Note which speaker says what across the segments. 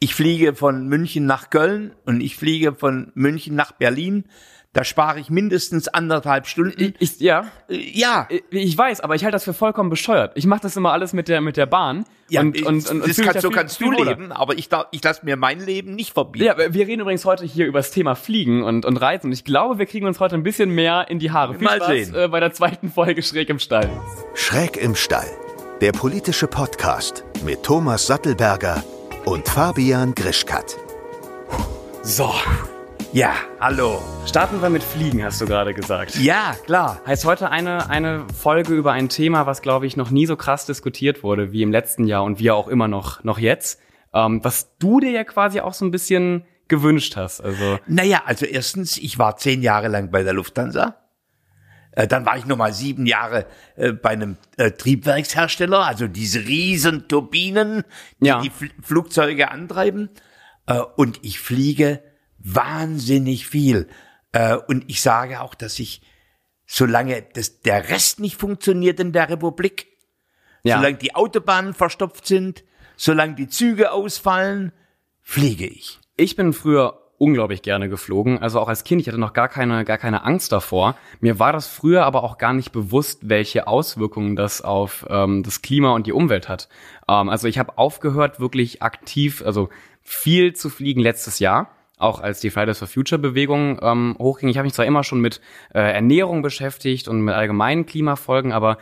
Speaker 1: ich fliege von München nach Köln und ich fliege von München nach Berlin. Da spare ich mindestens anderthalb Stunden.
Speaker 2: Ich, ja,
Speaker 1: Äh, ja,
Speaker 2: ich- ich weiß, aber ich halte das für vollkommen bescheuert. Ich mache das immer alles mit der mit der Bahn
Speaker 1: ja
Speaker 2: und,
Speaker 1: ich-
Speaker 2: und, und, und
Speaker 1: das
Speaker 2: da
Speaker 1: so
Speaker 2: viel-
Speaker 1: kannst
Speaker 2: viel
Speaker 1: du leben, aber ich, darf- ich lasse mir mein Leben nicht verbieten.
Speaker 2: Ja, wir reden übrigens heute hier über das Thema Fliegen und, und Reisen. Und ich glaube, wir kriegen uns heute ein bisschen mehr in die Haare. Viel
Speaker 1: Mal
Speaker 2: Spaß
Speaker 1: sehen.
Speaker 2: Äh, bei der zweiten Folge Schräg im Stall.
Speaker 3: Schräg im Stall. Der politische Podcast mit Thomas Sattelberger und Fabian Grischkat.
Speaker 2: So,
Speaker 1: Ja, hallo.
Speaker 2: starten wir mit Fliegen, hast du gerade gesagt.
Speaker 1: Ja, klar.
Speaker 2: Heißt heute eine, eine Folge über ein Thema, was, glaube ich, noch nie so krass diskutiert wurde wie im letzten Jahr und wie auch immer noch, noch jetzt. Ähm, was du dir ja quasi auch so ein bisschen gewünscht hast. Also,
Speaker 1: Naja, also erstens, ich war zehn Jahre lang bei der Lufthansa. Äh, Dann war ich noch mal sieben Jahre äh, bei einem äh, Triebwerkshersteller, also diese riesen Turbinen, die
Speaker 2: Ja.
Speaker 1: die Fl Flugzeuge antreiben. Und ich fliege wahnsinnig viel. Und ich sage auch, dass ich, solange das, der Rest nicht funktioniert in der Republik,
Speaker 2: ja.
Speaker 1: solange die Autobahnen verstopft sind, solange die Züge ausfallen, fliege ich.
Speaker 2: Ich bin früher unglaublich gerne geflogen, also auch als Kind, ich hatte noch gar keine, gar keine Angst davor. Mir war das früher aber auch gar nicht bewusst, welche Auswirkungen das auf ähm, das Klima und die Umwelt hat. Ähm, also ich habe aufgehört, wirklich aktiv, also viel zu fliegen letztes Jahr. Auch als die Fridays for Future Bewegung ähm, hochging. Ich habe mich zwar immer schon mit äh, Ernährung beschäftigt und mit allgemeinen Klimafolgen, aber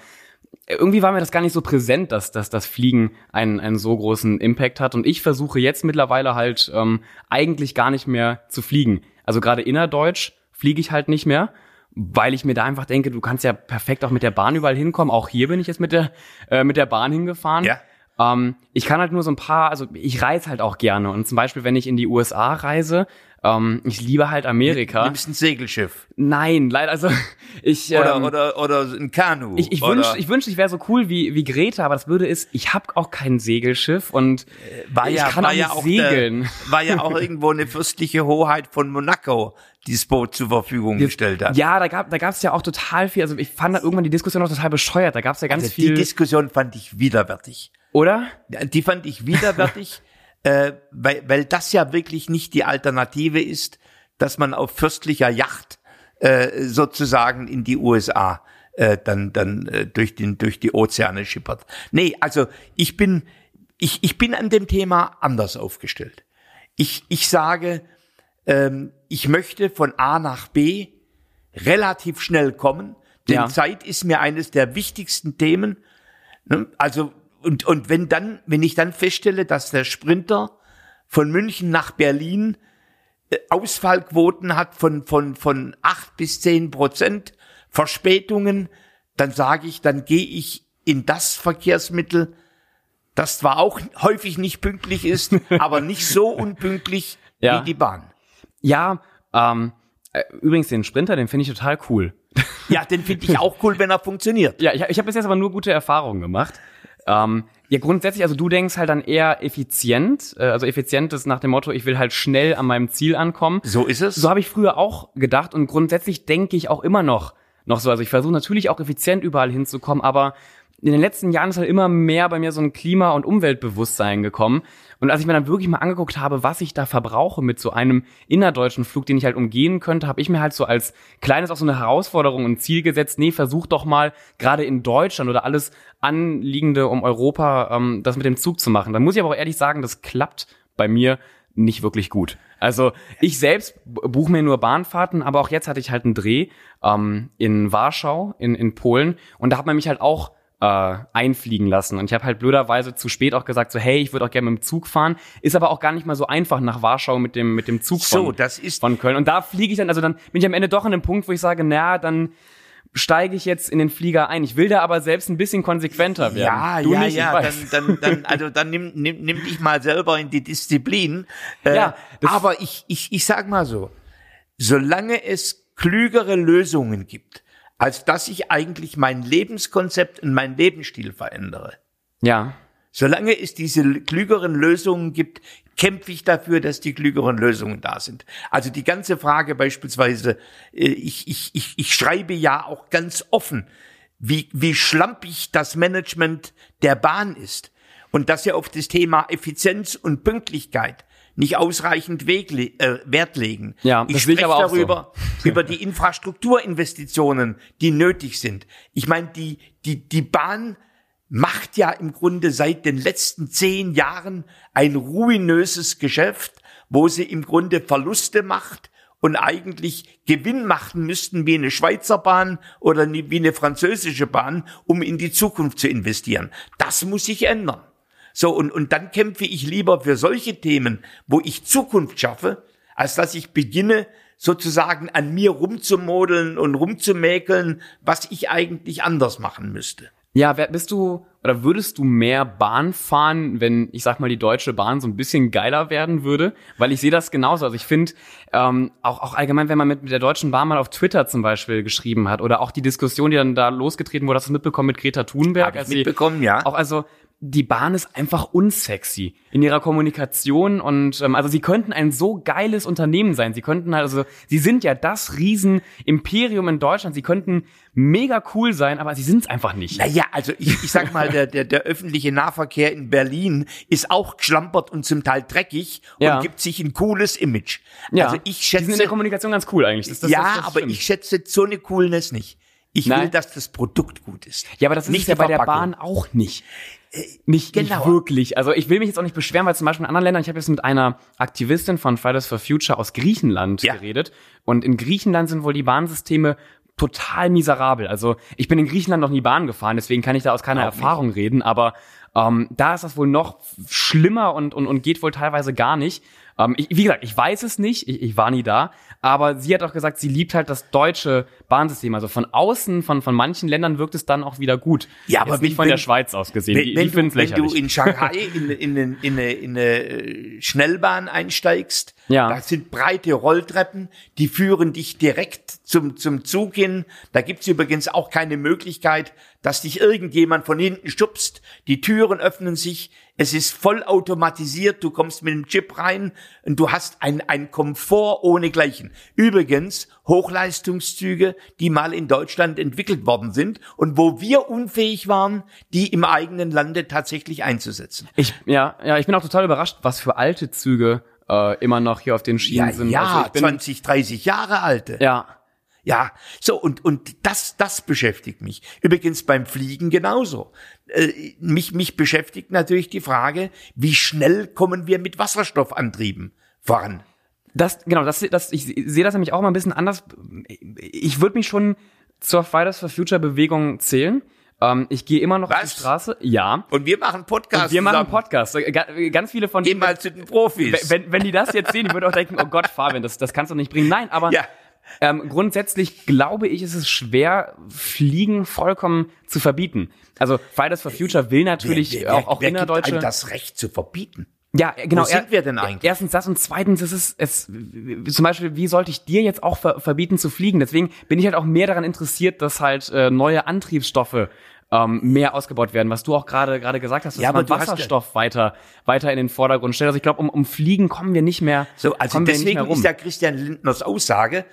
Speaker 2: irgendwie war mir das gar nicht so präsent, dass, dass das Fliegen einen, einen so großen Impact hat. Und ich versuche jetzt mittlerweile halt ähm, eigentlich gar nicht mehr zu fliegen. Also gerade innerdeutsch fliege ich halt nicht mehr, weil ich mir da einfach denke, du kannst ja perfekt auch mit der Bahn überall hinkommen. Auch hier bin ich jetzt mit der, äh, mit der Bahn hingefahren.
Speaker 1: Ja.
Speaker 2: Ähm, ich kann halt nur so ein paar, also ich reise halt auch gerne. Und zum Beispiel, wenn ich in die USA reise, ähm, ich liebe halt Amerika.
Speaker 1: Nimmst ein Segelschiff.
Speaker 2: Nein, leider, also ich.
Speaker 1: Oder,
Speaker 2: ähm,
Speaker 1: oder, oder ein Kanu.
Speaker 2: ich, ich
Speaker 1: oder
Speaker 2: wünschte, ich, wünschte, ich wäre so cool wie, wie Greta, aber das Blöde ist, ich habe auch kein Segelschiff und
Speaker 1: war
Speaker 2: ich
Speaker 1: ja,
Speaker 2: kann
Speaker 1: war
Speaker 2: auch
Speaker 1: ja auch
Speaker 2: segeln.
Speaker 1: Der, war ja auch irgendwo eine fürstliche Hoheit von Monaco, die das Boot zur Verfügung gestellt hat.
Speaker 2: Ja, da gab da gab's ja auch total viel. Also ich fand da irgendwann die Diskussion auch total bescheuert. Da gab's ja ganz
Speaker 1: Also
Speaker 2: viel,
Speaker 1: die Diskussion fand ich widerwärtig.
Speaker 2: oder?
Speaker 1: Die fand ich widerwärtig, äh, weil, weil das ja wirklich nicht die Alternative ist, dass man auf fürstlicher Yacht äh, sozusagen in die USA äh, dann dann äh, durch den durch die Ozeane schippert. Nee, also ich bin ich ich bin an dem Thema anders aufgestellt. Ich ich sage, ähm, ich möchte von A nach B relativ schnell kommen, denn
Speaker 2: Ja.
Speaker 1: Zeit ist mir eines der wichtigsten Themen. Ne? Also und und wenn dann wenn ich dann feststelle, dass der Sprinter von München nach Berlin äh, Ausfallquoten hat von, von, von acht bis zehn Prozent Verspätungen, dann sage ich, dann gehe ich in das Verkehrsmittel, das zwar auch häufig nicht pünktlich ist, aber nicht so unpünktlich
Speaker 2: Ja.
Speaker 1: wie die Bahn.
Speaker 2: Ja, ähm, äh, übrigens den Sprinter, den finde ich total cool.
Speaker 1: Ja, den finde ich auch cool, wenn er funktioniert.
Speaker 2: Ja, ich, ich habe bis jetzt aber nur gute Erfahrungen gemacht. Ähm, ja, grundsätzlich, also du denkst halt dann eher effizient, äh, also effizient ist nach dem Motto, ich will halt schnell an meinem Ziel ankommen.
Speaker 1: So ist es.
Speaker 2: So habe ich früher auch gedacht und grundsätzlich denke ich auch immer noch, noch so. Also ich versuche natürlich auch effizient überall hinzukommen, aber in den letzten Jahren ist halt immer mehr bei mir so ein Klima- und Umweltbewusstsein gekommen. Und als ich mir dann wirklich mal angeguckt habe, was ich da verbrauche mit so einem innerdeutschen Flug, den ich halt umgehen könnte, habe ich mir halt so als kleines auch so eine Herausforderung und Ziel gesetzt, nee, versuch doch mal gerade in Deutschland oder alles Anliegende um Europa ähm, das mit dem Zug zu machen. Da muss ich aber auch ehrlich sagen, das klappt bei mir nicht wirklich gut. Also ich selbst buche mir nur Bahnfahrten, aber auch jetzt hatte ich halt einen Dreh ähm, in Warschau, in, in Polen, und da hat man mich halt auch äh, einfliegen lassen. Und ich habe halt blöderweise zu spät auch gesagt, so hey, ich würde auch gerne mit dem Zug fahren. Ist aber auch gar nicht mal so einfach nach Warschau mit dem, mit dem Zug von,
Speaker 1: So, das ist-
Speaker 2: von Köln. Und da fliege ich dann, also dann bin ich am Ende doch an dem Punkt, wo ich sage, na, dann steige ich jetzt in den Flieger ein. Ich will da aber selbst ein bisschen konsequenter werden.
Speaker 1: Ja,
Speaker 2: du
Speaker 1: ja,
Speaker 2: nicht, ich
Speaker 1: ja, dann, dann, dann, also dann nimm, nimm, nimm dich mal selber in die Disziplin. Äh,
Speaker 2: Ja,
Speaker 1: aber ich, ich, ich sag mal so, solange es klügere Lösungen gibt, als dass ich eigentlich mein Lebenskonzept und mein Lebensstil verändere,
Speaker 2: Ja.
Speaker 1: solange es diese klügeren Lösungen gibt, kämpfe ich dafür, dass die klügeren Lösungen da sind. Also die ganze Frage beispielsweise, äh, ich, ich, ich, ich schreibe ja auch ganz offen, wie, wie schlampig das Management der Bahn ist. und dass sie auf das Thema Effizienz und Pünktlichkeit nicht ausreichend Weg, äh, Wert legen.
Speaker 2: Ja,
Speaker 1: ich
Speaker 2: ich
Speaker 1: spreche
Speaker 2: aber auch so.
Speaker 1: darüber, über die Infrastrukturinvestitionen, die nötig sind. Ich meine, die, die, die Bahn macht ja im Grunde seit den letzten zehn Jahren ein ruinöses Geschäft, wo sie im Grunde Verluste macht und eigentlich Gewinn machen müssten wie eine Schweizer Bahn oder wie eine französische Bahn, um in die Zukunft zu investieren. Das muss sich ändern. So, und, und dann kämpfe ich lieber für solche Themen, wo ich Zukunft schaffe, als dass ich beginne, sozusagen an mir rumzumodeln und rumzumäkeln, was ich eigentlich anders machen müsste.
Speaker 2: Ja, wer- bist du oder würdest du mehr Bahn fahren, wenn ich sag mal die Deutsche Bahn so ein bisschen geiler werden würde? Weil ich sehe das genauso. Also ich finde ähm, auch auch allgemein, wenn man mit, mit der Deutschen Bahn mal auf Twitter zum Beispiel geschrieben hat oder auch die Diskussion, die dann da losgetreten wurde, hast du mitbekommen mit Greta Thunberg?
Speaker 1: Hab ich mitbekommen, ja.
Speaker 2: Auch also die Bahn ist einfach unsexy in ihrer Kommunikation und ähm, also sie könnten ein so geiles Unternehmen sein. Sie könnten halt, also sie sind ja das Riesenimperium in Deutschland. Sie könnten mega cool sein, aber sie sind es einfach nicht.
Speaker 1: Naja, also ich, ich sag mal, der, der, der öffentliche Nahverkehr in Berlin ist auch geschlampert und zum Teil dreckig
Speaker 2: Ja.
Speaker 1: und gibt sich ein cooles Image.
Speaker 2: Ja,
Speaker 1: Also ich
Speaker 2: die sind in der
Speaker 1: schätze,
Speaker 2: Kommunikation ganz cool eigentlich. Das, das,
Speaker 1: ja,
Speaker 2: das,
Speaker 1: aber
Speaker 2: stimmt.
Speaker 1: ich schätze so eine Coolness nicht. Ich will,
Speaker 2: Nein.
Speaker 1: dass das Produkt gut ist.
Speaker 2: Ja, aber das ist
Speaker 1: nicht
Speaker 2: ja bei der. Bahn auch nicht. Nicht,
Speaker 1: genau.
Speaker 2: nicht wirklich. Also ich will mich jetzt auch nicht beschweren, weil zum Beispiel in anderen Ländern, ich habe jetzt mit einer Aktivistin von Fridays for Future aus Griechenland
Speaker 1: Ja.
Speaker 2: geredet. Und in Griechenland sind wohl die Bahnsysteme total miserabel. Also ich bin in Griechenland noch nie Bahn gefahren, deswegen kann ich da aus keiner
Speaker 1: Auch nicht.
Speaker 2: Erfahrung reden, aber ähm, da ist das wohl noch schlimmer und, und, und geht wohl teilweise gar nicht. Ähm, ich, wie gesagt, ich weiß es nicht, ich, ich war nie da, aber sie hat auch gesagt, sie liebt halt das deutsche Bahnsystem. Also von außen, von, von manchen Ländern wirkt es dann auch wieder gut.
Speaker 1: Ja, aber
Speaker 2: Jetzt nicht
Speaker 1: wenn-
Speaker 2: von der Schweiz aus gesehen.
Speaker 1: Wenn,
Speaker 2: die
Speaker 1: wenn,
Speaker 2: die
Speaker 1: du, wenn du in Shanghai in, in, in, in, eine, in eine äh, Schnellbahn einsteigst,
Speaker 2: Ja.
Speaker 1: da sind breite Rolltreppen, die führen dich direkt zum, zum Zug hin. Da gibt's übrigens auch keine Möglichkeit, dass dich irgendjemand von hinten stupst. Die Türen öffnen sich, es ist vollautomatisiert, du kommst mit dem Chip rein und du hast ein, ein Komfort ohnegleichen. Übrigens, Hochleistungszüge, die mal in Deutschland entwickelt worden sind und wo wir unfähig waren, die im eigenen Lande tatsächlich einzusetzen.
Speaker 2: Ich, ja, ja, ich bin auch total überrascht, was für alte Züge äh, immer noch hier auf den Schienen
Speaker 1: Ja,
Speaker 2: sind.
Speaker 1: ja,
Speaker 2: also bin,
Speaker 1: 20, 30 Jahre alte.
Speaker 2: Ja,
Speaker 1: Ja, so und und das das beschäftigt mich. Übrigens beim Fliegen genauso. Äh, mich mich beschäftigt natürlich die Frage, wie schnell kommen wir mit Wasserstoffantrieben voran?
Speaker 2: Das, genau, das, das, ich sehe das nämlich auch mal ein bisschen anders. Ich würde mich schon zur Fridays for Future Bewegung zählen. Ähm, ich gehe immer noch auf
Speaker 1: Was?
Speaker 2: die Straße. Ja.
Speaker 1: Und wir machen Podcast.
Speaker 2: Und wir machen. Podcasts. Ga- Ganz viele von
Speaker 1: Geh
Speaker 2: denen,
Speaker 1: mal zu den Profis.
Speaker 2: wenn, wenn die das jetzt sehen, die würden auch denken, oh Gott, Fabian, das, das kannst du nicht bringen. Nein, aber
Speaker 1: Ja.
Speaker 2: Ähm, grundsätzlich glaube ich, ist es schwer, Fliegen vollkommen zu verbieten. Also Fridays for Future will natürlich
Speaker 1: wer, wer,
Speaker 2: auch, auch
Speaker 1: wer gibt
Speaker 2: innerdeutsche...
Speaker 1: einem das Recht zu verbieten?
Speaker 2: Ja, genau.
Speaker 1: Wo sind wir denn eigentlich?
Speaker 2: Erstens das und zweitens ist es, es zum Beispiel, wie sollte ich dir jetzt auch ver verbieten zu fliegen? Deswegen bin ich halt auch mehr daran interessiert, dass halt äh, neue Antriebsstoffe ähm, mehr ausgebaut werden, was du auch gerade gerade gesagt hast, dass
Speaker 1: Ja,
Speaker 2: man
Speaker 1: du hast
Speaker 2: Wasserstoff weiter weiter in den Vordergrund stellt. Also ich glaube, um, um Fliegen kommen wir nicht mehr.
Speaker 1: So, also deswegen ist ja Christian Lindners Aussage,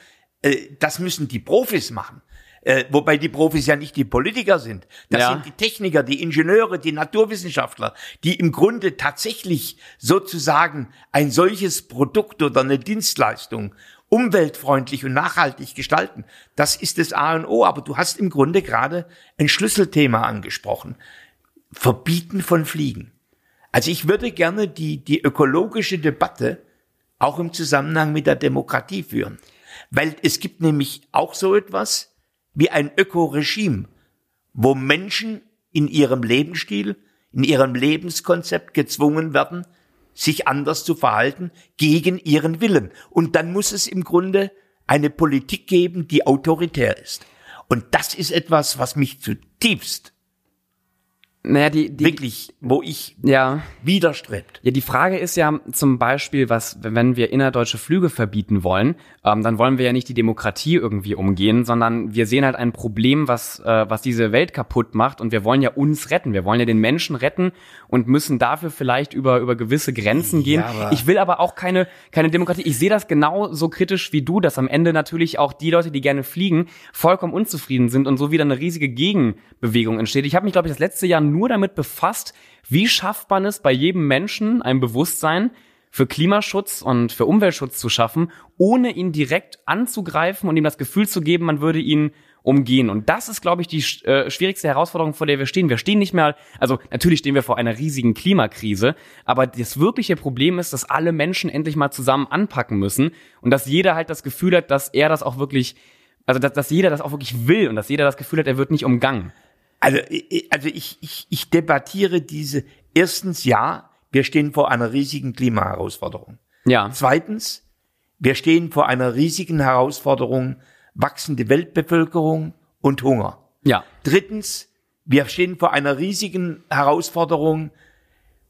Speaker 1: das müssen die Profis machen. Äh, wobei die Profis ja nicht die Politiker sind. Das
Speaker 2: Ja.
Speaker 1: sind die Techniker, die Ingenieure, die Naturwissenschaftler, die im Grunde tatsächlich sozusagen ein solches Produkt oder eine Dienstleistung umweltfreundlich und nachhaltig gestalten. Das ist das A und O. Aber du hast im Grunde gerade ein Schlüsselthema angesprochen. Verbieten von Fliegen. Also ich würde gerne die, die ökologische Debatte auch im Zusammenhang mit der Demokratie führen. Weil es gibt nämlich auch so etwas wie ein Ökoregime, wo Menschen in ihrem Lebensstil, in ihrem Lebenskonzept gezwungen werden, sich anders zu verhalten gegen ihren Willen. Und dann muss es im Grunde eine Politik geben, die autoritär ist. Und das ist etwas, was mich zutiefst,
Speaker 2: naja, die, die
Speaker 1: wirklich, wo ich
Speaker 2: ja.
Speaker 1: widerstrebt.
Speaker 2: Ja, die Frage ist ja zum Beispiel, was, wenn wir innerdeutsche Flüge verbieten wollen, ähm, dann wollen wir ja nicht die Demokratie irgendwie umgehen, sondern wir sehen halt ein Problem, was, äh, was diese Welt kaputt macht und wir wollen ja uns retten. Wir wollen ja den Menschen retten und müssen dafür vielleicht über, über gewisse Grenzen gehen. ich will aber auch keine, keine Demokratie. Ich sehe das genau so kritisch wie du, dass am Ende natürlich auch die Leute, die gerne fliegen, vollkommen unzufrieden sind und so wieder eine riesige Gegenbewegung entsteht. Ich habe mich, glaube ich, das letzte Jahr nur damit befasst, wie schafft man es bei jedem Menschen ein Bewusstsein für Klimaschutz und für Umweltschutz zu schaffen, ohne ihn direkt anzugreifen und ihm das Gefühl zu geben, man würde ihn umgehen. Und das ist, glaube ich, die äh, schwierigste Herausforderung, vor der wir stehen. Wir stehen nicht mehr, also natürlich stehen wir vor einer riesigen Klimakrise, aber das wirkliche Problem ist, dass alle Menschen endlich mal zusammen anpacken müssen und dass jeder halt das Gefühl hat, dass er das auch wirklich, also dass, dass jeder das auch wirklich will und dass jeder das Gefühl hat, er wird nicht umgangen.
Speaker 1: Also, also ich, ich, ich debattiere diese erstens ja, wir stehen vor einer riesigen Klimaherausforderung.
Speaker 2: Ja.
Speaker 1: Zweitens, wir stehen vor einer riesigen Herausforderung, wachsende Weltbevölkerung und Hunger.
Speaker 2: Ja.
Speaker 1: Drittens, wir stehen vor einer riesigen Herausforderung,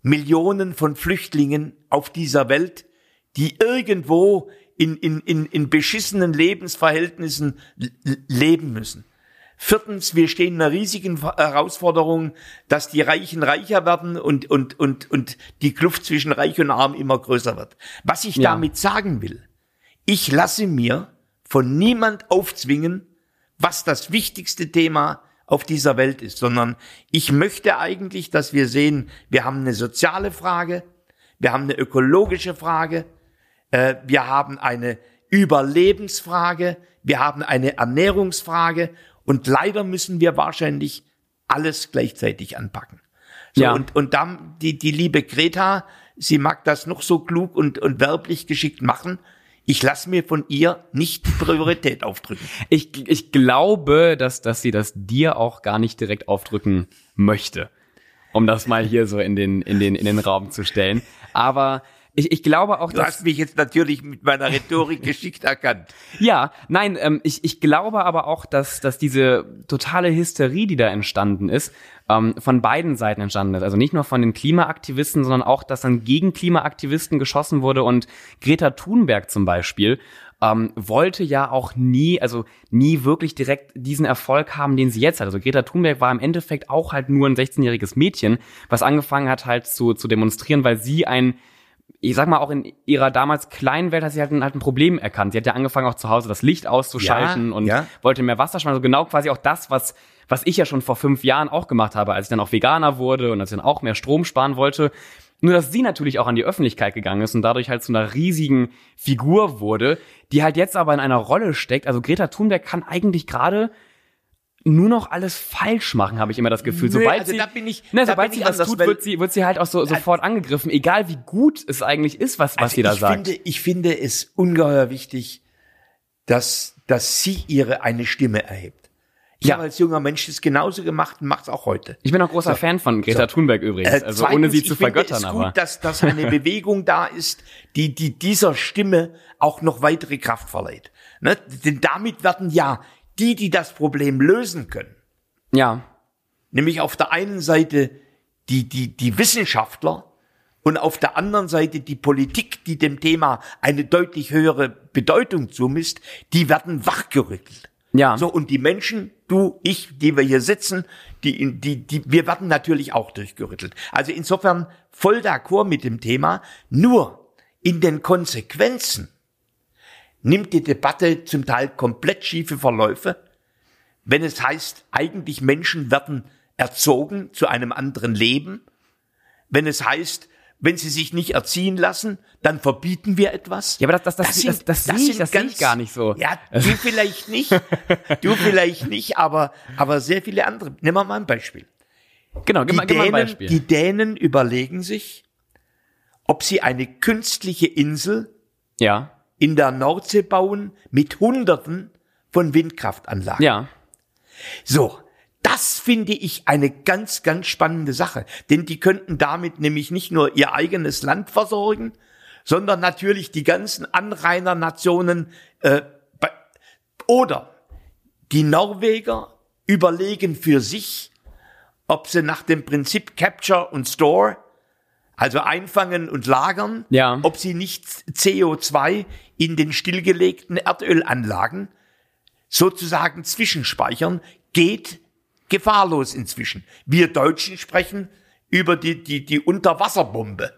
Speaker 1: Millionen von Flüchtlingen auf dieser Welt, die irgendwo in, in, in, in beschissenen Lebensverhältnissen leben müssen. Viertens, wir stehen in einer riesigen Herausforderung, dass die Reichen reicher werden und, und, und, und die Kluft zwischen Reich und Arm immer größer wird. Was ich ja. damit sagen will, ich lasse mir von niemand aufzwingen, was das wichtigste Thema auf dieser Welt ist, sondern ich möchte eigentlich, dass wir sehen, wir haben eine soziale Frage, wir haben eine ökologische Frage, äh, wir haben eine Überlebensfrage, wir haben eine Ernährungsfrage und leider müssen wir wahrscheinlich alles gleichzeitig anpacken. So, ja. und, und dann die, die liebe Greta, sie mag das noch so klug und, und werblich geschickt machen. Ich lasse mir von ihr nicht Priorität aufdrücken.
Speaker 2: Ich, ich glaube, dass, dass sie das dir auch gar nicht direkt aufdrücken möchte. Um das mal hier so in den, in den, in den Raum zu stellen. Aber ich, ich glaube auch,
Speaker 1: du hast mich jetzt natürlich mit meiner Rhetorik geschickt erkannt.
Speaker 2: Ja, nein, ähm, ich, ich glaube aber auch, dass, dass diese totale Hysterie, die da entstanden ist, ähm, von beiden Seiten entstanden ist. Also nicht nur von den Klimaaktivisten, sondern auch, dass dann gegen Klimaaktivisten geschossen wurde und Greta Thunberg zum Beispiel ähm, wollte ja auch nie, also nie wirklich direkt diesen Erfolg haben, den sie jetzt hat. Also Greta Thunberg war im Endeffekt auch halt nur ein 16-jähriges Mädchen, was angefangen hat halt zu, zu demonstrieren, weil sie ein ich sag mal, auch in ihrer damals kleinen Welt hat sie halt ein, halt ein Problem erkannt. Sie hat ja angefangen, auch zu Hause das Licht auszuschalten ja, und ja. wollte mehr Wasser sparen. Also genau quasi auch das, was, was ich ja schon vor fünf Jahren auch gemacht habe, als ich dann auch Veganer wurde und als ich dann auch mehr Strom sparen wollte. Nur, dass sie natürlich auch an die Öffentlichkeit gegangen ist und dadurch halt zu einer riesigen Figur wurde, die halt jetzt aber in einer Rolle steckt. Also Greta Thunberg kann eigentlich gerade nur noch alles falsch machen, habe ich immer das Gefühl. Sobald also sie,
Speaker 1: ich,
Speaker 2: ne, sobald sie was tut, wird sie, wird sie halt auch so, sofort angegriffen, egal wie gut es eigentlich ist, was, was also sie da
Speaker 1: ich
Speaker 2: sagt.
Speaker 1: Finde, ich finde es ungeheuer wichtig, dass, dass sie ihre eine Stimme erhebt. Ich ja. habe als junger Mensch das genauso gemacht und mache es auch heute.
Speaker 2: Ich bin auch großer so. Fan von Greta. Thunberg übrigens, äh, also zweitens, ohne sie zu vergöttern.
Speaker 1: Es
Speaker 2: aber
Speaker 1: gut, dass, dass eine Bewegung da ist, die, die dieser Stimme auch noch weitere Kraft verleiht. Ne? Denn damit werden ja die, die das Problem lösen können.
Speaker 2: Ja.
Speaker 1: Nämlich auf der einen Seite die, die, die Wissenschaftler und auf der anderen Seite die Politik, die dem Thema eine deutlich höhere Bedeutung zumisst, die werden wachgerüttelt.
Speaker 2: Ja.
Speaker 1: So, und die Menschen, du, ich, die wir hier sitzen, die, die, die, wir werden natürlich auch durchgerüttelt. Also insofern voll d'accord mit dem Thema. Nur in den Konsequenzen nimmt die Debatte zum Teil komplett schiefe Verläufe, wenn es heißt, eigentlich Menschen werden erzogen zu einem anderen Leben, wenn es heißt, wenn sie sich nicht erziehen lassen, dann verbieten wir etwas.
Speaker 2: Ja, aber das, das, das, das, sind, das, das, das, sehe ich, das ganz, sehe ich gar nicht so.
Speaker 1: Ja, du vielleicht nicht, du vielleicht nicht, aber, aber sehr viele andere. Nehmen wir mal ein Beispiel.
Speaker 2: Genau, gib,
Speaker 1: die,
Speaker 2: gib
Speaker 1: Dänen,
Speaker 2: mal ein Beispiel.
Speaker 1: die Dänen überlegen sich, ob sie eine künstliche Insel
Speaker 2: ja
Speaker 1: in der Nordsee bauen mit Hunderten von Windkraftanlagen.
Speaker 2: Ja.
Speaker 1: So, das finde ich eine ganz, ganz spannende Sache, denn die könnten damit nämlich nicht nur ihr eigenes Land versorgen, sondern natürlich die ganzen Anrainernationen äh, oder die Norweger überlegen für sich, ob sie nach dem Prinzip Capture und Store also einfangen und lagern,
Speaker 2: ja.
Speaker 1: ob sie nicht CO2 in den stillgelegten Erdölanlagen sozusagen zwischenspeichern, geht gefahrlos inzwischen. Wir Deutschen sprechen über die, die, die Unterwasserbombe.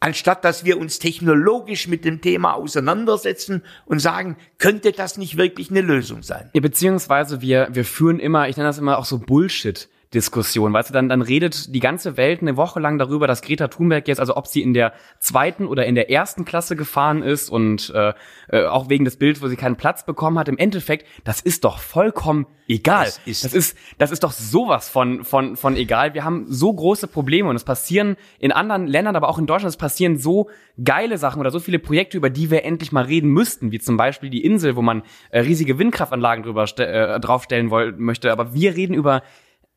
Speaker 1: Anstatt dass wir uns technologisch mit dem Thema auseinandersetzen und sagen, könnte das nicht wirklich eine Lösung sein?
Speaker 2: Ja, beziehungsweise wir, wir führen immer, ich nenne das immer auch so Bullshit Diskussion. Weißt du, dann, dann redet die ganze Welt eine Woche lang darüber, dass Greta Thunberg jetzt, also ob sie in der zweiten oder in der ersten Klasse gefahren ist und äh, äh, auch wegen des Bildes, wo sie keinen Platz bekommen hat. Im Endeffekt, das ist doch vollkommen egal.
Speaker 1: Das ist-
Speaker 2: das ist, das ist doch sowas von, von, von egal. Wir haben so große Probleme und es passieren in anderen Ländern, aber auch in Deutschland, es passieren so geile Sachen oder so viele Projekte, über die wir endlich mal reden müssten, wie zum Beispiel die Insel, wo man äh, riesige Windkraftanlagen drüber äh, draufstellen woll möchte. Aber wir reden über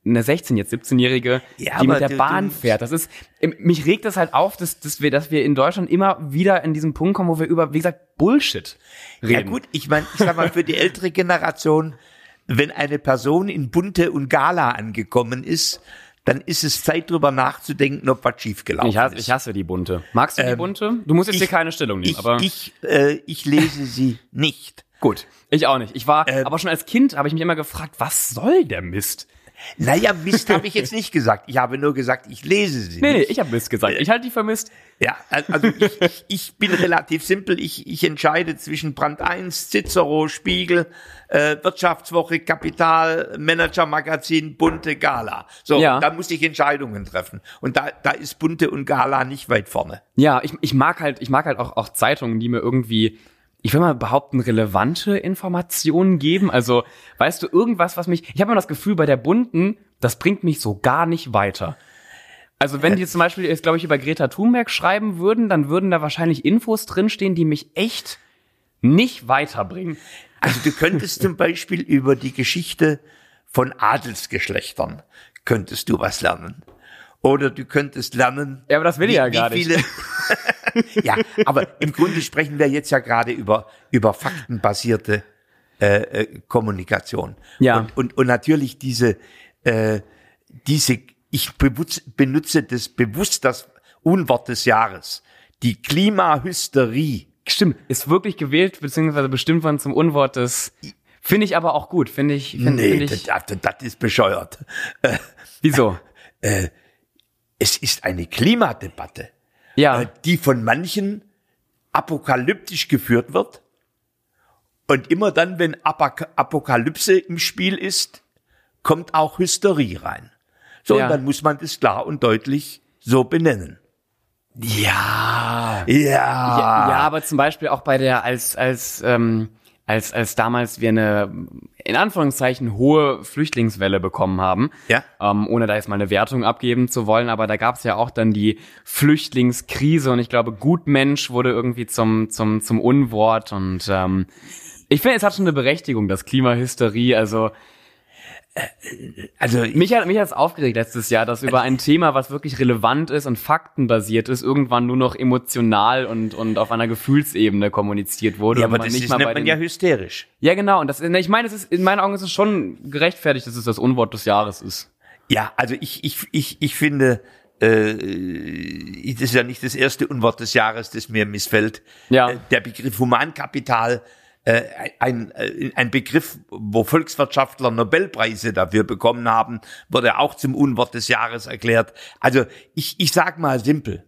Speaker 2: eine 16, jetzt 17-Jährige,
Speaker 1: Ja,
Speaker 2: die mit der
Speaker 1: du-
Speaker 2: Bahn
Speaker 1: du-
Speaker 2: fährt. Das ist, mich regt das halt auf, dass, dass wir, dass wir in Deutschland immer wieder in diesen Punkt kommen, wo wir über, wie gesagt, Bullshit reden.
Speaker 1: Ja gut, ich meine, ich sag mal, für die ältere Generation, wenn eine Person in Bunte und Gala angekommen ist, dann ist es Zeit drüber nachzudenken, ob was schiefgelaufen
Speaker 2: Ich hasse,
Speaker 1: ist.
Speaker 2: ich hasse die bunte. Magst du die
Speaker 1: Ähm,
Speaker 2: bunte? Du musst jetzt hier
Speaker 1: ich-
Speaker 2: keine Stellung nehmen,
Speaker 1: ich,
Speaker 2: aber
Speaker 1: ich, äh, ich lese sie nicht.
Speaker 2: gut. Ich auch nicht. Ich war,
Speaker 1: Ähm,
Speaker 2: aber schon als Kind habe ich mich immer gefragt, was soll der Mist?
Speaker 1: Naja, Mist habe ich jetzt nicht gesagt. Ich habe nur gesagt, ich lese sie
Speaker 2: Nee, nee,
Speaker 1: nicht.
Speaker 2: ich habe Mist gesagt. Ich halte die für Mist.
Speaker 1: Ja, also ich, ich, ich bin relativ simpel. Ich, ich entscheide zwischen Brand 1, Cicero, Spiegel, äh, Wirtschaftswoche, Kapital, Manager-Magazin, Bunte, Gala. So,
Speaker 2: Ja.
Speaker 1: da muss ich Entscheidungen treffen. Und da, da ist Bunte und Gala nicht weit vorne.
Speaker 2: Ja, ich, ich mag halt, ich mag halt auch, auch Zeitungen, die mir irgendwie, ich will mal behaupten, relevante Informationen geben. Also, weißt du, irgendwas, was mich, ich habe immer das Gefühl, bei der bunten, das bringt mich so gar nicht weiter. Also wenn die jetzt zum Beispiel jetzt, glaube ich, über Greta Thunberg schreiben würden, dann würden da wahrscheinlich Infos drinstehen, die mich echt nicht weiterbringen.
Speaker 1: Also du könntest zum Beispiel über die Geschichte von Adelsgeschlechtern könntest du was lernen. Oder du könntest lernen.
Speaker 2: Ja, aber das will ich ja gar nicht.
Speaker 1: Viele ja, aber im Grunde sprechen wir jetzt ja gerade über, über faktenbasierte äh, äh, Kommunikation.
Speaker 2: Ja.
Speaker 1: Und, und, und natürlich diese, äh, diese, ich bewusst, benutze das bewusst das Unwort des Jahres. Die Klimahysterie.
Speaker 2: Stimmt, ist wirklich gewählt, beziehungsweise bestimmt worden zum Unwort des, finde ich aber auch gut, finde ich, finde
Speaker 1: Nee,
Speaker 2: find ich,
Speaker 1: das, das, das ist bescheuert.
Speaker 2: wieso?
Speaker 1: Es ist eine Klimadebatte.
Speaker 2: Ja,
Speaker 1: äh, die von manchen apokalyptisch geführt wird. Und immer dann, wenn Apok Apokalypse im Spiel ist, kommt auch Hysterie rein. So,
Speaker 2: Ja.
Speaker 1: und dann muss man das klar und deutlich so benennen.
Speaker 2: ja,
Speaker 1: Ja.
Speaker 2: Ja, ja, aber zum Beispiel auch bei der, als, als, ähm, als, als damals wir eine, in Anführungszeichen, hohe Flüchtlingswelle bekommen haben,
Speaker 1: Ja.
Speaker 2: ähm, ohne da jetzt mal eine Wertung abgeben zu wollen, aber da gab es ja auch dann die Flüchtlingskrise und ich glaube, Gutmensch wurde irgendwie zum, zum, zum Unwort und ähm, ich finde, es hat schon eine Berechtigung, das Klimahysterie, also
Speaker 1: Also,
Speaker 2: mich hat mich hat's aufgeregt letztes Jahr, dass über ein Thema, was wirklich relevant ist und faktenbasiert ist, irgendwann nur noch emotional und und auf einer Gefühlsebene kommuniziert wurde.
Speaker 1: ja, aber das ist, nennt man ja hysterisch.
Speaker 2: ja genau. Und das, ich meine, es ist in meinen Augen ist es schon gerechtfertigt, dass es das Unwort des Jahres ist.
Speaker 1: Ja, also ich, ich, ich, ich finde, äh, das ist ja nicht das erste Unwort des Jahres, das mir missfällt.
Speaker 2: Ja.
Speaker 1: Äh, Der Begriff Humankapital, äh, ein, äh, ein Begriff, wo Volkswirtschaftler Nobelpreise dafür bekommen haben, wurde auch zum Unwort des Jahres erklärt. Also ich, ich sag mal simpel.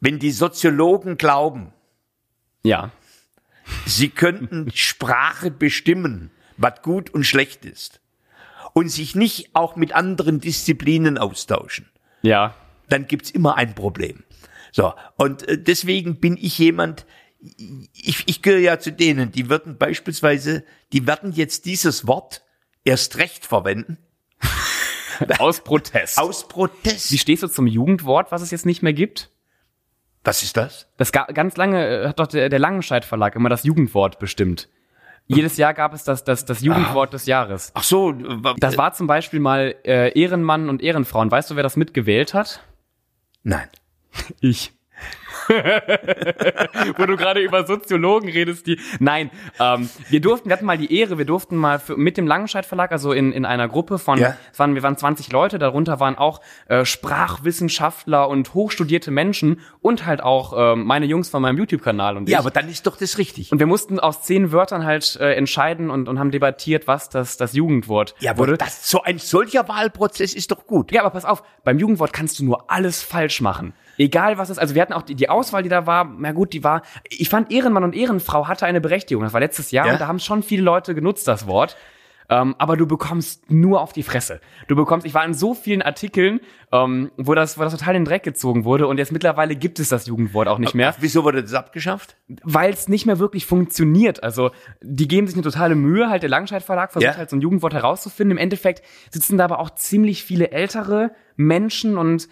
Speaker 1: Wenn die Soziologen glauben,
Speaker 2: Ja,
Speaker 1: Sie könnten Sprache bestimmen, was gut und schlecht ist. Und sich nicht auch mit anderen Disziplinen austauschen.
Speaker 2: ja,
Speaker 1: Dann gibt's immer ein Problem. So, und äh, deswegen bin ich jemand, ich, ich gehöre ja zu denen, die würden beispielsweise, die werden jetzt dieses Wort erst recht verwenden,
Speaker 2: aus Protest.
Speaker 1: aus Protest.
Speaker 2: Wie stehst du zum Jugendwort, was es jetzt nicht mehr gibt?
Speaker 1: Was ist das?
Speaker 2: Das ga, ganz lange äh, hat doch der, der Langenscheidt Verlag immer das Jugendwort bestimmt. Jedes Jahr gab es das, das, das Jugendwort des Jahres.
Speaker 1: Ach so, äh,
Speaker 2: Das war zum Beispiel mal äh, Ehrenmann und Ehrenfrauen. Weißt du, wer das mitgewählt hat?
Speaker 1: nein.
Speaker 2: Ich. Wo du gerade über Soziologen redest, die. Nein, ähm, wir durften, wir hatten mal die Ehre, wir durften mal für, mit dem Langenscheidt Verlag, also in, in einer Gruppe von,
Speaker 1: Ja.
Speaker 2: es waren, wir waren 20 Leute, darunter waren auch äh, Sprachwissenschaftler und hochstudierte Menschen und halt auch ähm, meine Jungs von meinem YouTube-Kanal und
Speaker 1: Ja,
Speaker 2: ich.
Speaker 1: aber dann ist doch das richtig.
Speaker 2: und wir mussten aus zehn Wörtern halt äh, entscheiden und, und haben debattiert, was das, das Jugendwort
Speaker 1: Ja, aber das, so ein solcher Wahlprozess ist doch gut.
Speaker 2: ja, aber pass auf, beim Jugendwort kannst du nur alles falsch machen. Egal was es ist. Also wir hatten auch die, die Auswahl, die da war, na gut, die war, ich fand Ehrenmann und Ehrenfrau hatte eine Berechtigung. Das war letztes Jahr
Speaker 1: Ja.
Speaker 2: und da haben schon viele Leute genutzt, das Wort. Ähm, aber du bekommst nur auf die Fresse. Du bekommst, ich war in so vielen Artikeln, ähm, wo das, wo das total in den Dreck gezogen wurde und jetzt mittlerweile gibt es das Jugendwort auch nicht mehr,
Speaker 1: Wieso wurde das abgeschafft?
Speaker 2: weil es nicht mehr wirklich funktioniert. Also die geben sich eine totale Mühe, halt der Langscheid Verlag versucht
Speaker 1: Ja.
Speaker 2: halt so ein Jugendwort herauszufinden. Im Endeffekt sitzen da aber auch ziemlich viele ältere Menschen und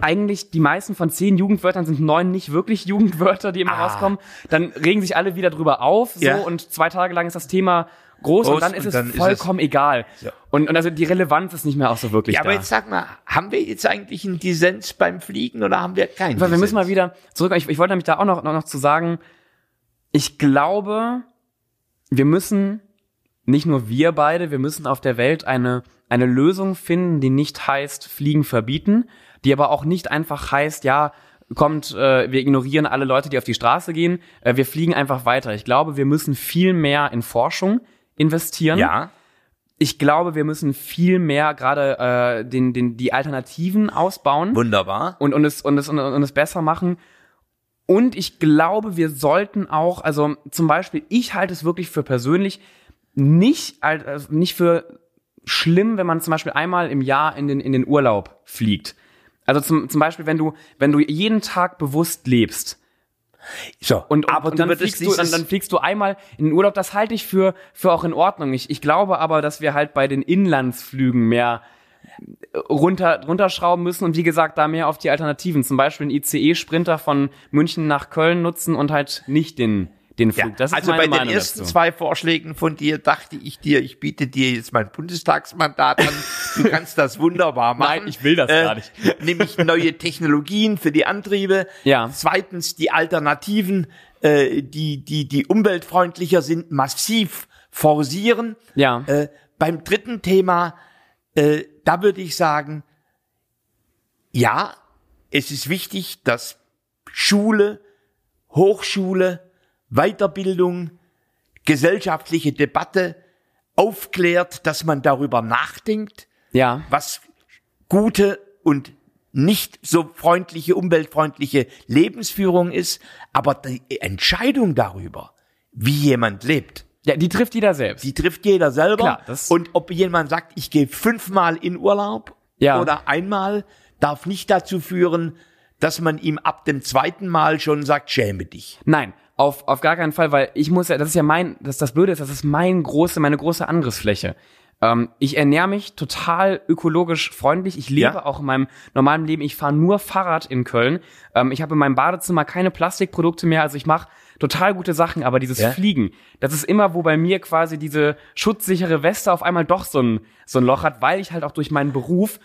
Speaker 2: eigentlich die meisten von zehn Jugendwörtern sind neun nicht wirklich Jugendwörter, die immer
Speaker 1: Ah.
Speaker 2: rauskommen. Dann regen sich alle wieder drüber auf, so
Speaker 1: Ja.
Speaker 2: und zwei Tage lang ist das Thema groß,
Speaker 1: Groß
Speaker 2: und dann ist
Speaker 1: und
Speaker 2: es
Speaker 1: dann ist
Speaker 2: vollkommen egal.
Speaker 1: Ja.
Speaker 2: Und, und also die Relevanz ist nicht mehr auch so wirklich
Speaker 1: Ja,
Speaker 2: da.
Speaker 1: aber jetzt sag mal, haben wir jetzt eigentlich einen Dissens beim Fliegen oder haben wir keinen
Speaker 2: Weil wir müssen mal wieder zurück. Ich, ich wollte nämlich da auch noch, noch, noch zu sagen, ich glaube, wir müssen, nicht nur wir beide, wir müssen auf der Welt eine, eine Lösung finden, die nicht heißt, Fliegen verbieten, die aber auch nicht einfach heißt, ja, kommt, äh, wir ignorieren alle Leute, die auf die Straße gehen, äh, wir fliegen einfach weiter. Ich glaube, wir müssen viel mehr in Forschung investieren
Speaker 1: Ja,
Speaker 2: ich glaube, wir müssen viel mehr gerade äh, den, den, die Alternativen ausbauen
Speaker 1: wunderbar.
Speaker 2: und, und, es, und, es, und, und es besser machen. Und ich glaube, wir sollten auch, also zum Beispiel, ich halte es wirklich für persönlich nicht, al- äh, nicht für schlimm, wenn man zum Beispiel einmal im Jahr in den, in den Urlaub fliegt. Also zum, zum Beispiel, wenn du, wenn du jeden Tag bewusst lebst,
Speaker 1: So,
Speaker 2: und, und,
Speaker 1: aber
Speaker 2: und dann, fliegst du, dann, dann fliegst du einmal in den Urlaub. Das halte ich für, für auch in Ordnung. Ich, ich glaube aber, dass wir halt bei den Inlandsflügen mehr runter, runterschrauben müssen und wie gesagt, da mehr auf die Alternativen, zum Beispiel einen ICE-Sprinter von München nach Köln nutzen und halt nicht den, den
Speaker 1: ja,
Speaker 2: Flug. Das ist
Speaker 1: also
Speaker 2: meine
Speaker 1: bei den
Speaker 2: Meinung
Speaker 1: ersten
Speaker 2: dazu.
Speaker 1: zwei Vorschlägen von dir dachte ich dir, ich biete dir jetzt mein Bundestagsmandat an. Du kannst das wunderbar machen.
Speaker 2: Nein, ich will das gar nicht.
Speaker 1: Nämlich neue Technologien für die Antriebe.
Speaker 2: Ja.
Speaker 1: Zweitens die Alternativen, äh, die, die, die umweltfreundlicher sind, massiv forcieren.
Speaker 2: Ja.
Speaker 1: Äh, beim dritten Thema, äh, da würde ich sagen, ja, es ist wichtig, dass Schule, Hochschule, Weiterbildung, gesellschaftliche Debatte aufklärt, dass man darüber nachdenkt,
Speaker 2: Ja.
Speaker 1: was gute und nicht so freundliche, umweltfreundliche Lebensführung ist, aber die Entscheidung darüber, wie jemand lebt,
Speaker 2: Ja, die trifft jeder selbst.
Speaker 1: die trifft jeder selber.
Speaker 2: Klar, das-
Speaker 1: und ob jemand sagt, ich gehe fünfmal in Urlaub
Speaker 2: Ja.
Speaker 1: oder einmal, darf nicht dazu führen, dass man ihm ab dem zweiten Mal schon sagt, schäme dich.
Speaker 2: Nein, auf, auf gar keinen Fall, weil ich muss ja, das ist ja mein, das, das Blöde ist, das ist mein große, meine große Angriffsfläche. Ähm, ich ernähre mich total ökologisch freundlich. Ich lebe
Speaker 1: Ja.
Speaker 2: auch in meinem normalen Leben. Ich fahre nur Fahrrad in Köln. Ähm, ich habe in meinem Badezimmer keine Plastikprodukte mehr. Also ich mache total gute Sachen. Aber dieses
Speaker 1: Ja.
Speaker 2: Fliegen, das ist immer, wo bei mir quasi diese schutzsichere Weste auf einmal doch so ein, so ein Loch hat, weil ich halt auch durch meinen Beruf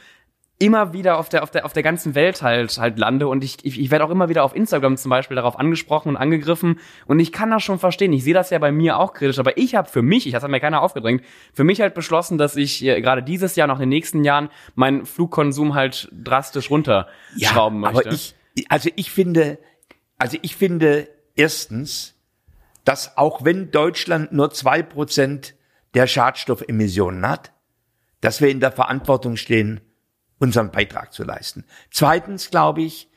Speaker 2: immer wieder auf der, auf der, auf der ganzen Welt halt, halt lande und ich, ich, ich werde auch immer wieder auf Instagram zum Beispiel darauf angesprochen und angegriffen und ich kann das schon verstehen. Ich sehe das ja bei mir auch kritisch, aber ich habe für mich, ich das hat mir keiner aufgedrängt, für mich halt beschlossen, dass ich äh, gerade dieses Jahr, noch in den nächsten Jahren, meinen Flugkonsum halt drastisch runterschrauben möchte.
Speaker 1: aber ich, also ich finde, also ich finde erstens, dass auch wenn Deutschland nur zwei Prozent der Schadstoffemissionen hat, dass wir in der Verantwortung stehen, unseren Beitrag zu leisten. Zweitens glaube ich,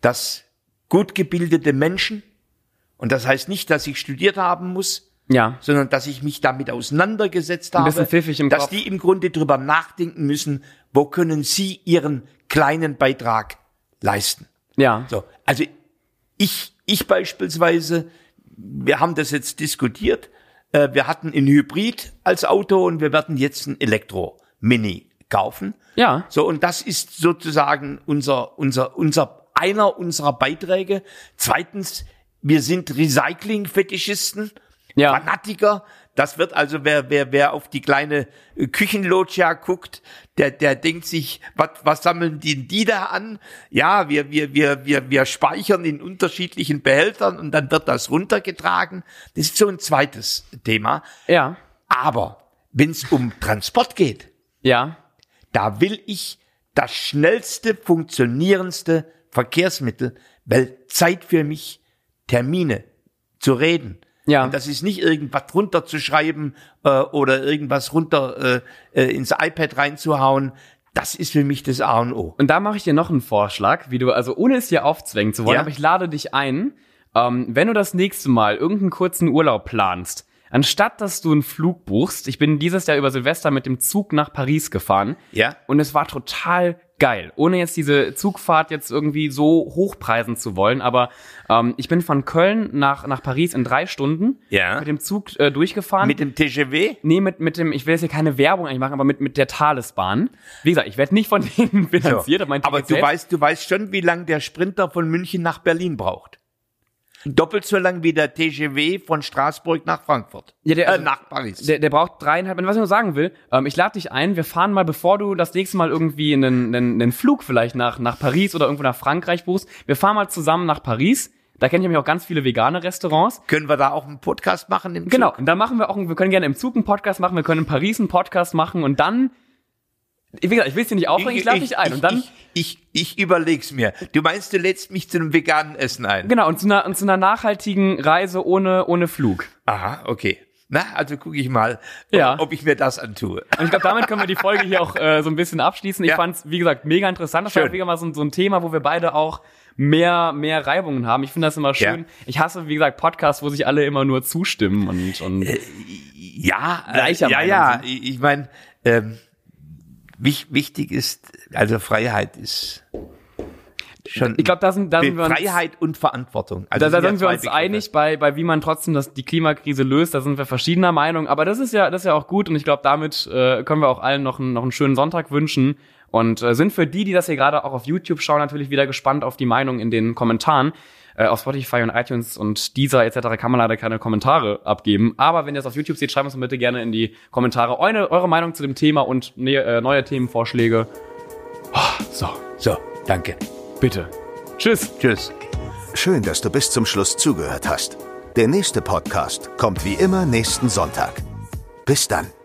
Speaker 1: dass gut gebildete Menschen, und das heißt nicht, dass ich studiert haben muss,
Speaker 2: ja,
Speaker 1: sondern dass ich mich damit auseinandergesetzt
Speaker 2: Ein
Speaker 1: habe, dass
Speaker 2: Kopf.
Speaker 1: die im Grunde drüber nachdenken müssen, wo können sie ihren kleinen Beitrag leisten.
Speaker 2: ja,
Speaker 1: So, also ich, ich beispielsweise, wir haben das jetzt diskutiert, äh, wir hatten ein Hybrid als Auto und wir werden jetzt ein Elektro-Mini kaufen.
Speaker 2: Ja,
Speaker 1: So, und das ist sozusagen unser, unser, unser, einer unserer Beiträge. Zweitens, wir sind Recycling-Fetischisten,
Speaker 2: Ja.
Speaker 1: Fanatiker. Das wird also, wer, wer, wer auf die kleine Küchenloggia guckt, der, der denkt sich, was, was sammeln die, die da an? Ja, wir, wir, wir, wir, wir speichern in unterschiedlichen Behältern und dann wird das runtergetragen. Das ist so ein zweites Thema.
Speaker 2: ja,
Speaker 1: Aber wenn es um Transport geht,
Speaker 2: ja,
Speaker 1: da will ich das schnellste, funktionierendste Verkehrsmittel, weil Zeit für mich, Termine zu reden.
Speaker 2: Ja.
Speaker 1: Und das ist nicht irgendwas runterzuschreiben äh, oder irgendwas runter äh, äh, ins iPad reinzuhauen. Das ist für mich das A und O.
Speaker 2: Und da mache ich dir noch einen Vorschlag, wie du, also ohne es dir aufzwängen zu wollen,
Speaker 1: Ja.
Speaker 2: aber ich lade dich ein, ähm, wenn du das nächste Mal irgendeinen kurzen Urlaub planst, anstatt dass du einen Flug buchst, ich bin dieses Jahr über Silvester mit dem Zug nach Paris gefahren.
Speaker 1: Ja.
Speaker 2: Und es war total geil. Ohne jetzt diese Zugfahrt jetzt irgendwie so hochpreisen zu wollen, aber ähm, ich bin von Köln nach, nach Paris in drei Stunden
Speaker 1: Ja.
Speaker 2: mit dem Zug äh, durchgefahren.
Speaker 1: Mit dem TGV?
Speaker 2: Nee, mit, mit dem, ich will jetzt hier keine Werbung eigentlich machen, aber mit, mit der Thalesbahn. Wie gesagt, ich werde nicht von denen finanziert. aber mein
Speaker 1: Aber
Speaker 2: Ticket
Speaker 1: du weißt, du weißt schon, wie lange der Sprinter von München nach Berlin braucht. Doppelt so lang wie der TGV von Straßburg nach Frankfurt.
Speaker 2: Ja, der-
Speaker 1: äh,
Speaker 2: also-
Speaker 1: nach Paris.
Speaker 2: Der, der braucht dreieinhalb. Was ich nur sagen will, ähm, ich lade dich ein, wir fahren mal, bevor du das nächste Mal irgendwie einen, einen, einen Flug vielleicht nach, nach Paris oder irgendwo nach Frankreich buchst, wir fahren mal zusammen nach Paris. Da kenne ich nämlich auch ganz viele vegane Restaurants.
Speaker 1: Können wir da auch einen Podcast machen im Zug?
Speaker 2: Genau, und da machen wir auch, wir können gerne im Zug einen Podcast machen, wir können in Paris einen Podcast machen und dann, wie gesagt, ich will es dir nicht aufregen, ich, lade dich ein. Und dann,
Speaker 1: Ich, ich, ich überleg's mir. Du meinst, du lädst mich zu einem veganen Essen ein?
Speaker 2: genau, und zu einer, und zu einer nachhaltigen Reise ohne, ohne Flug.
Speaker 1: Aha, okay. Na, also gucke ich mal,
Speaker 2: Ja.
Speaker 1: ob, ob ich mir das antue.
Speaker 2: Und ich glaube, damit können wir die Folge hier auch äh, so ein bisschen abschließen. Ich
Speaker 1: Ja.
Speaker 2: fand's, wie gesagt, mega interessant. Das war
Speaker 1: Schön.
Speaker 2: auch wieder mal so, ein- so ein Thema, wo wir beide auch mehr, mehr Reibungen haben. Ich finde das immer schön.
Speaker 1: Ja.
Speaker 2: Ich hasse, wie gesagt, Podcasts, wo sich alle immer nur zustimmen und, und
Speaker 1: Äh, Ja, äh, ja,
Speaker 2: Meinung
Speaker 1: ja.
Speaker 2: sind.
Speaker 1: Ich, ich meine, ähm, wichtig ist, also Freiheit ist schon.
Speaker 2: ich glaube, da sind, da sind wir uns,
Speaker 1: Freiheit und Verantwortung. Also
Speaker 2: da, da
Speaker 1: ja
Speaker 2: sind wir uns
Speaker 1: Begriffe.
Speaker 2: einig bei, bei wie man trotzdem das, die Klimakrise löst. Da sind wir verschiedener Meinung. Aber das ist ja, das ist ja auch gut. Und ich glaube, damit äh, können wir auch allen noch, einen- noch einen schönen Sonntag wünschen. Und äh, sind für die, die das hier gerade auch auf YouTube schauen, natürlich wieder gespannt auf die Meinung in den Kommentaren. Äh, auf Spotify und iTunes und Deezer etc. kann man leider keine Kommentare abgeben. Aber wenn ihr es auf YouTube seht, schreibt uns bitte gerne in die Kommentare eure, eure Meinung zu dem Thema und ne, äh, neue Themenvorschläge. Oh, so,
Speaker 1: So, danke.
Speaker 2: bitte. Tschüss.
Speaker 1: Tschüss.
Speaker 3: Schön, dass du bis zum Schluss zugehört hast. Der nächste Podcast kommt wie immer nächsten Sonntag. Bis dann.